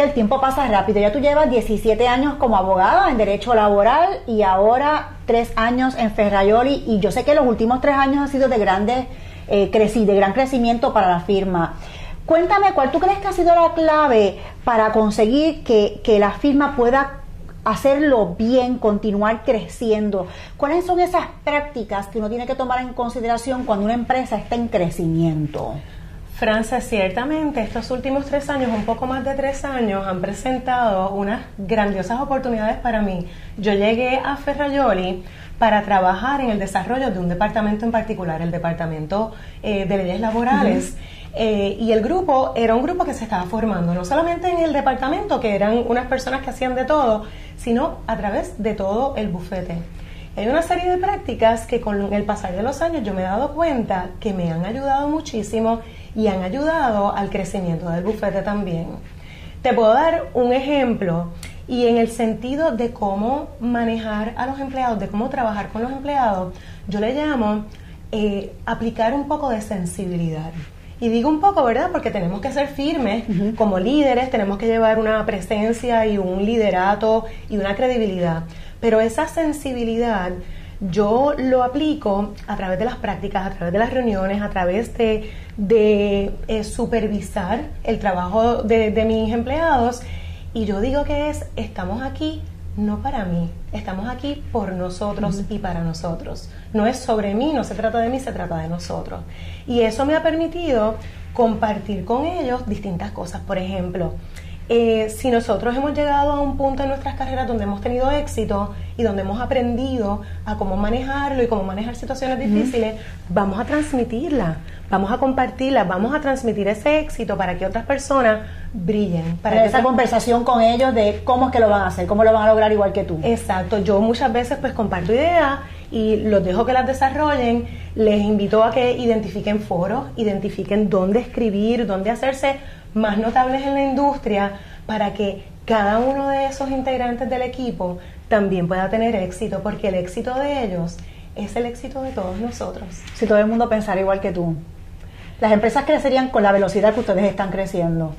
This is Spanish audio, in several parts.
que el tiempo pasa rápido. Ya tú llevas 17 años como abogada en derecho laboral y ahora tres años en Ferrayoli y yo sé que los últimos tres años han sido de grandes eh, de gran crecimiento para la firma. Cuéntame, ¿cuál tú crees que ha sido la clave para conseguir que, que la firma pueda hacerlo bien, continuar creciendo. ¿Cuáles son esas prácticas que uno tiene que tomar en consideración cuando una empresa está en crecimiento? Francia, ciertamente estos últimos tres años, un poco más de tres años, han presentado unas grandiosas oportunidades para mí. Yo llegué a Ferrayoli para trabajar en el desarrollo de un departamento en particular, el departamento eh, de leyes laborales. Eh, y el grupo era un grupo que se estaba formando, no solamente en el departamento, que eran unas personas que hacían de todo, sino a través de todo el bufete. Hay una serie de prácticas que con el pasar de los años yo me he dado cuenta que me han ayudado muchísimo y han ayudado al crecimiento del bufete también. Te puedo dar un ejemplo y en el sentido de cómo manejar a los empleados, de cómo trabajar con los empleados, yo le llamo eh, aplicar un poco de sensibilidad. Y digo un poco, ¿verdad? Porque tenemos que ser firmes como líderes, tenemos que llevar una presencia y un liderato y una credibilidad. Pero esa sensibilidad yo lo aplico a través de las prácticas, a través de las reuniones, a través de, de eh, supervisar el trabajo de, de mis empleados. Y yo digo que es, estamos aquí no para mí, estamos aquí por nosotros y para nosotros. No es sobre mí, no se trata de mí, se trata de nosotros. Y eso me ha permitido compartir con ellos distintas cosas. Por ejemplo, eh, si nosotros hemos llegado a un punto en nuestras carreras donde hemos tenido éxito y donde hemos aprendido a cómo manejarlo y cómo manejar situaciones difíciles, vamos a transmitirla, vamos a compartirla, vamos a transmitir ese éxito para que otras personas brillen. Para esa conversación con ellos de cómo es que lo van a hacer, cómo lo van a lograr igual que tú. Exacto, yo muchas veces pues comparto ideas y los dejo que las desarrollen, les invito a que identifiquen foros, identifiquen dónde escribir, dónde hacerse más notables en la industria para que cada uno de esos integrantes del equipo también pueda tener éxito, porque el éxito de ellos es el éxito de todos nosotros. Si todo el mundo pensara igual que tú, las empresas crecerían con la velocidad que ustedes están creciendo.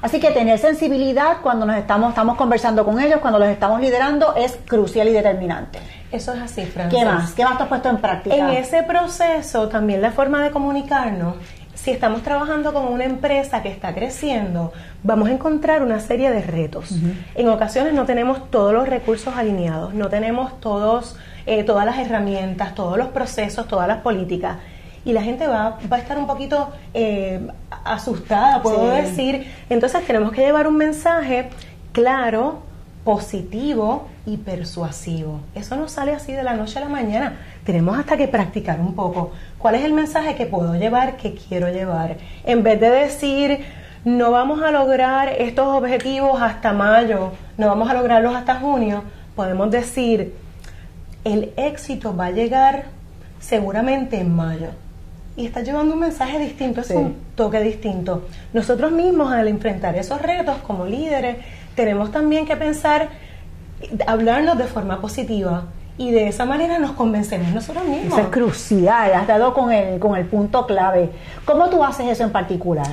Así que tener sensibilidad cuando nos estamos, estamos conversando con ellos, cuando los estamos liderando, es crucial y determinante. Eso es así, Francis. ¿Qué más? ¿Qué más te has puesto en práctica? En ese proceso, también la forma de comunicarnos si estamos trabajando con una empresa que está creciendo, vamos a encontrar una serie de retos. En ocasiones no tenemos todos los recursos alineados, no tenemos todos, eh, todas las herramientas, todos los procesos, todas las políticas. Y la gente va, va a estar un poquito eh, asustada, puedo decir. Entonces tenemos que llevar un mensaje claro, positivo y persuasivo. Eso no sale así de la noche a la mañana. Tenemos hasta que practicar un poco. ¿Cuál es el mensaje que puedo llevar, que quiero llevar? En vez de decir, no vamos a lograr estos objetivos hasta mayo, no vamos a lograrlos hasta junio, podemos decir, el éxito va a llegar seguramente en mayo. Y está llevando un mensaje distinto, es un toque distinto. Nosotros mismos al enfrentar esos retos como líderes, tenemos también que pensar, hablarnos de forma positiva y de esa manera nos convencemos nosotros mismos. Eso es crucial, has dado con el, con el punto clave. ¿Cómo tú haces eso en particular?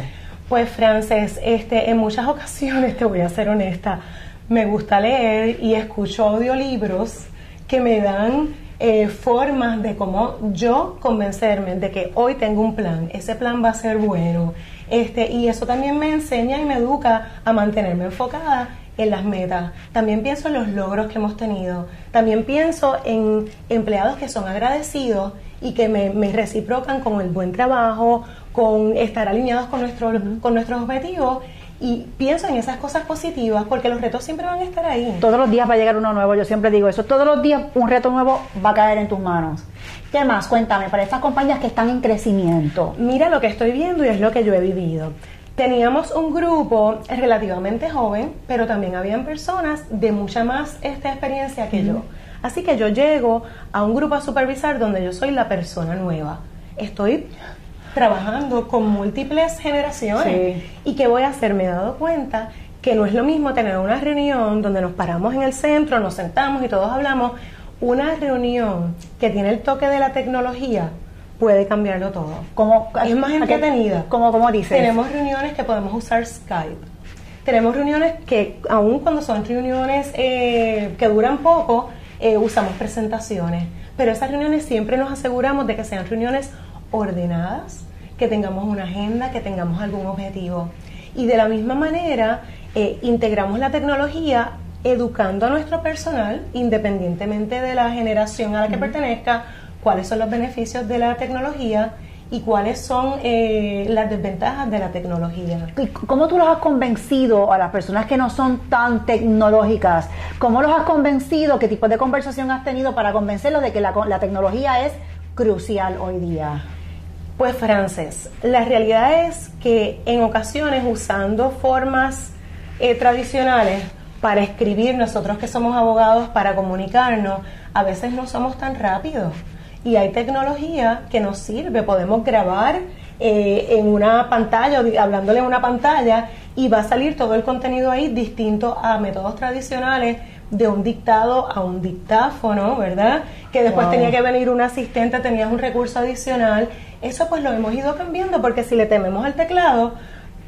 Pues Frances, este, en muchas ocasiones, te voy a ser honesta, me gusta leer y escucho audiolibros que me dan eh, formas de cómo yo convencerme de que hoy tengo un plan, ese plan va a ser bueno, este, y eso también me enseña y me educa a mantenerme enfocada en las metas. También pienso en los logros que hemos tenido. También pienso en empleados que son agradecidos y que me, reciprocan con el buen trabajo, con estar alineados con, nuestro, con nuestros objetivos y pienso en esas cosas positivas porque los retos siempre van a estar ahí. Todos los días va a llegar uno nuevo, yo siempre digo eso, todos los días un reto nuevo va a caer en tus manos. ¿Qué más? Cuéntame, para estas compañías que están en crecimiento. Mira lo que estoy viendo y es lo que yo he vivido. Teníamos un grupo relativamente joven, pero también habían personas de mucha más esta experiencia que yo. Así que yo llego a un grupo a supervisar donde yo soy la persona nueva. Estoy trabajando con múltiples generaciones. ¿Y qué voy a hacer? Me he dado cuenta que no es lo mismo tener una reunión donde nos paramos en el centro, nos sentamos y todos hablamos. Una reunión que tiene el toque de la tecnología puede cambiarlo todo. Como, es más entretenida. Como, como dices. Tenemos reuniones que podemos usar Skype Tenemos reuniones que, aun cuando son reuniones eh, que duran poco, eh, usamos presentaciones. Pero esas reuniones siempre nos aseguramos de que sean reuniones ordenadas, que tengamos una agenda, que tengamos algún objetivo. Y de la misma manera, eh, integramos la tecnología educando a nuestro personal, independientemente de la generación a la que pertenezca, cuáles son los beneficios de la tecnología y cuáles son eh, las desventajas de la tecnología. ¿Y cómo tú los has convencido a las personas que no son tan tecnológicas? ¿Cómo los has convencido? ¿Qué tipo de conversación has tenido para convencerlos de que la, la tecnología es crucial hoy día? Pues Frances, la realidad es que en ocasiones usando formas eh, tradicionales para escribir, nosotros que somos abogados, para comunicarnos, a veces no somos tan rápidos y hay tecnología que nos sirve. Podemos grabar eh, en una pantalla, hablándole en una pantalla, y va a salir todo el contenido ahí distinto a métodos tradicionales de un dictado a un dictáfono, ¿verdad? Que después tenía que venir un asistente, tenías un recurso adicional. Eso pues lo hemos ido cambiando porque si le tememos al teclado,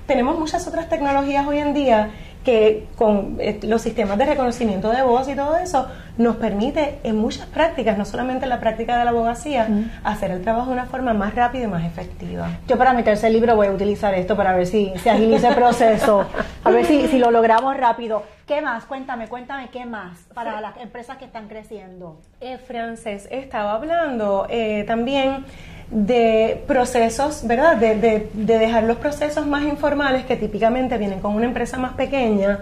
tenemos muchas otras tecnologías hoy en día que con eh, los sistemas de reconocimiento de voz y todo eso nos permite en muchas prácticas, no solamente en la práctica de la abogacía, hacer el trabajo de una forma más rápida y más efectiva. Yo para mi tercer libro voy a utilizar esto para ver si se agiliza el proceso, a ver si, si lo logramos rápido. ¿Qué más? Cuéntame, cuéntame qué más para las empresas que están creciendo. Eh, Frances, estaba hablando eh, también de procesos, ¿verdad? De, de, dejar los procesos más informales que típicamente vienen con una empresa más pequeña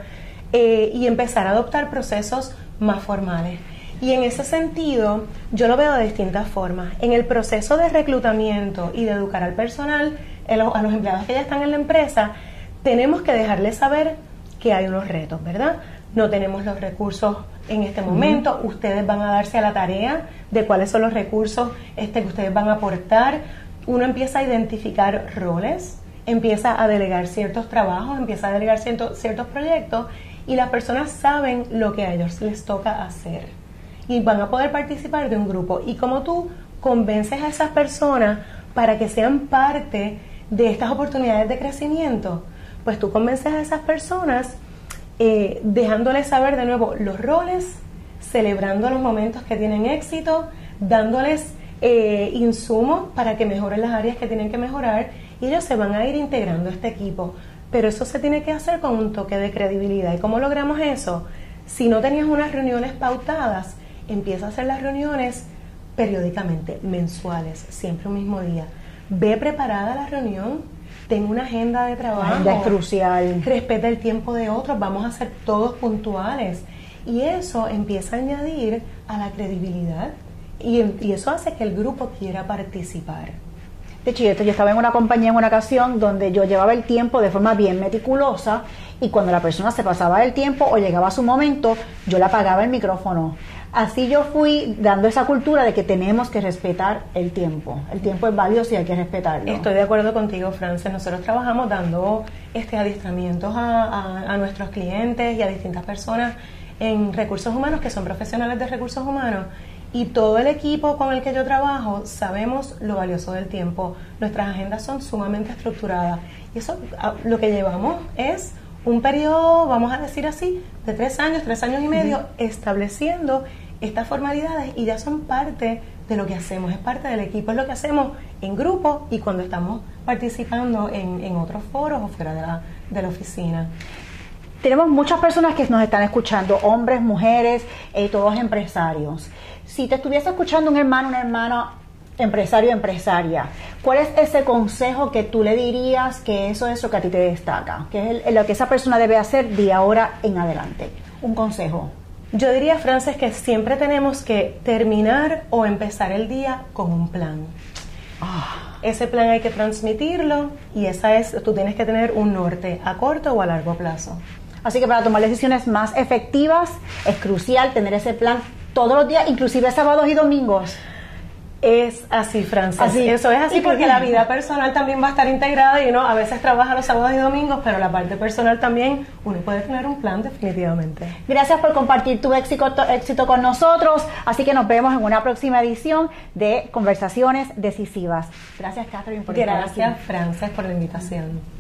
eh, y empezar a adoptar procesos más formales. Y en ese sentido, yo lo veo de distintas formas. En el proceso de reclutamiento y de educar al personal, a los empleados que ya están en la empresa, tenemos que dejarles saber que hay unos retos, ¿verdad? No tenemos los recursos en este momento, ustedes van a darse a la tarea de cuáles son los recursos este, que ustedes van a aportar. Uno empieza a identificar roles, empieza a delegar ciertos trabajos, empieza a delegar ciertos, ciertos proyectos y las personas saben lo que a ellos les toca hacer y van a poder participar de un grupo. Y como tú convences a esas personas para que sean parte de estas oportunidades de crecimiento, pues tú convences a esas personas eh, dejándoles saber de nuevo los roles, celebrando los momentos que tienen éxito, dándoles eh, insumos para que mejoren las áreas que tienen que mejorar y ellos se van a ir integrando a este equipo. Pero eso se tiene que hacer con un toque de credibilidad. ¿Y cómo logramos eso? Si no tenías unas reuniones pautadas, empieza a hacer las reuniones periódicamente, mensuales, siempre un mismo día. Ve preparada la reunión, ten una agenda de trabajo. es crucial. Respeta el tiempo de otros, vamos a ser todos puntuales. Y eso empieza a añadir a la credibilidad y, y eso hace que el grupo quiera participar. Yo estaba en una compañía en una ocasión donde yo llevaba el tiempo de forma bien meticulosa y cuando la persona se pasaba el tiempo o llegaba a su momento, yo le apagaba el micrófono. Así yo fui dando esa cultura de que tenemos que respetar el tiempo. El tiempo es valioso y hay que respetarlo. Estoy de acuerdo contigo, Frances. Nosotros trabajamos dando este adiestramientos a nuestros clientes y a distintas personas en recursos humanos que son profesionales de recursos humanos y todo el equipo con el que yo trabajo sabemos lo valioso del tiempo. Nuestras agendas son sumamente estructuradas y eso lo que llevamos es un periodo, vamos a decir así, de tres años, tres años y medio, estableciendo estas formalidades y ya son parte de lo que hacemos, es parte del equipo, es lo que hacemos en grupo y cuando estamos participando en, otros foros o fuera de la, de la oficina. Tenemos muchas personas que nos están escuchando, hombres, mujeres, eh, todos empresarios. Si te estuviese escuchando un hermano, una hermana, empresario, empresaria, ¿cuál es ese consejo que tú le dirías que eso es lo que a ti te destaca? Que es lo que esa persona debe hacer de ahora en adelante? Un consejo. Yo diría, Frances, que siempre tenemos que terminar o empezar el día con un plan. Ah. Ese plan hay que transmitirlo y esa es, tú tienes que tener un norte a corto o a largo plazo. Así que para tomar decisiones más efectivas es crucial tener ese plan todos los días, inclusive sábados y domingos. Es así, Francis. Así. Eso es así porque la vida personal también va a estar integrada y uno a veces trabaja los sábados y domingos, pero la parte personal también uno puede tener un plan definitivamente. Gracias por compartir tu éxito, éxito con nosotros, así que nos vemos en una próxima edición de Conversaciones Decisivas. Gracias, Catherine, por Gracias, Frances, por la invitación.